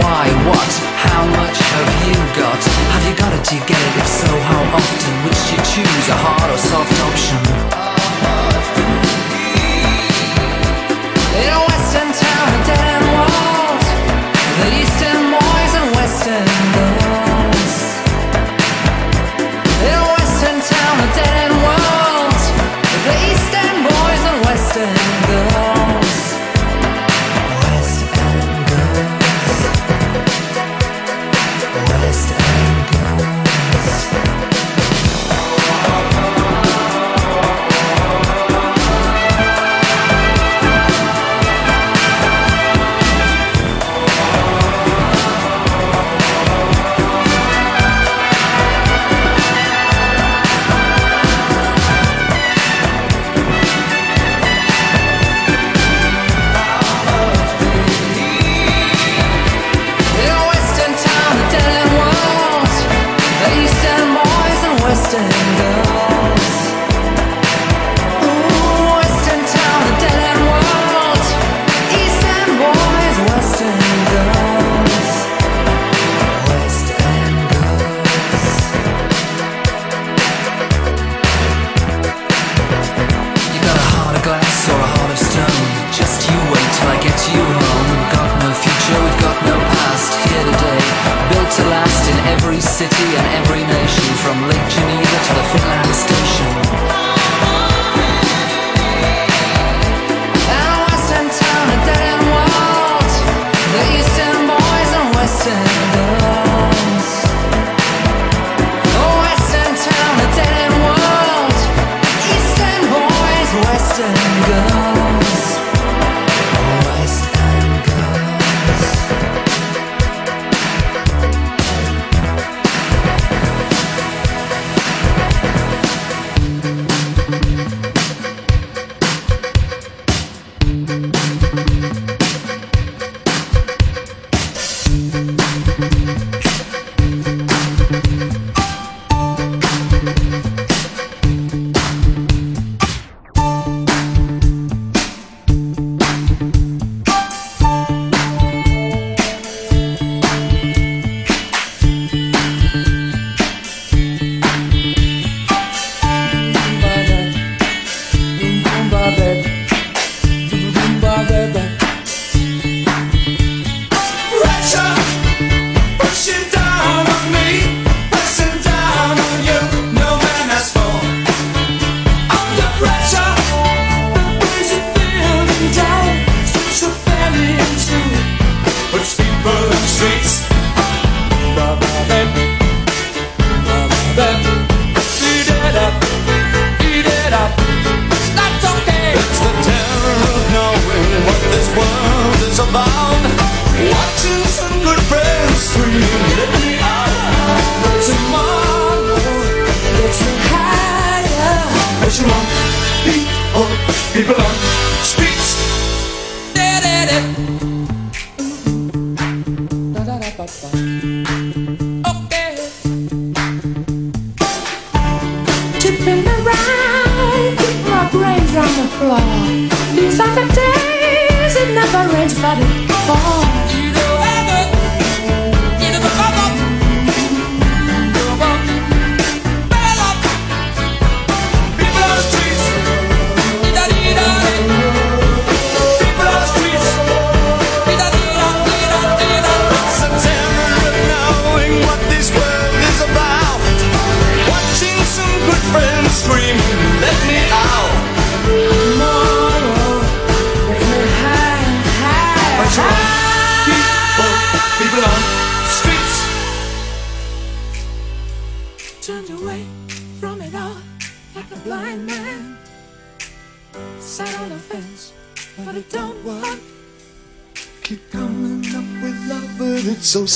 why, what, how much have you got? Have you got it? Do you get it? If so, how often would you choose a hard or soft option?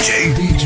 DJ DJ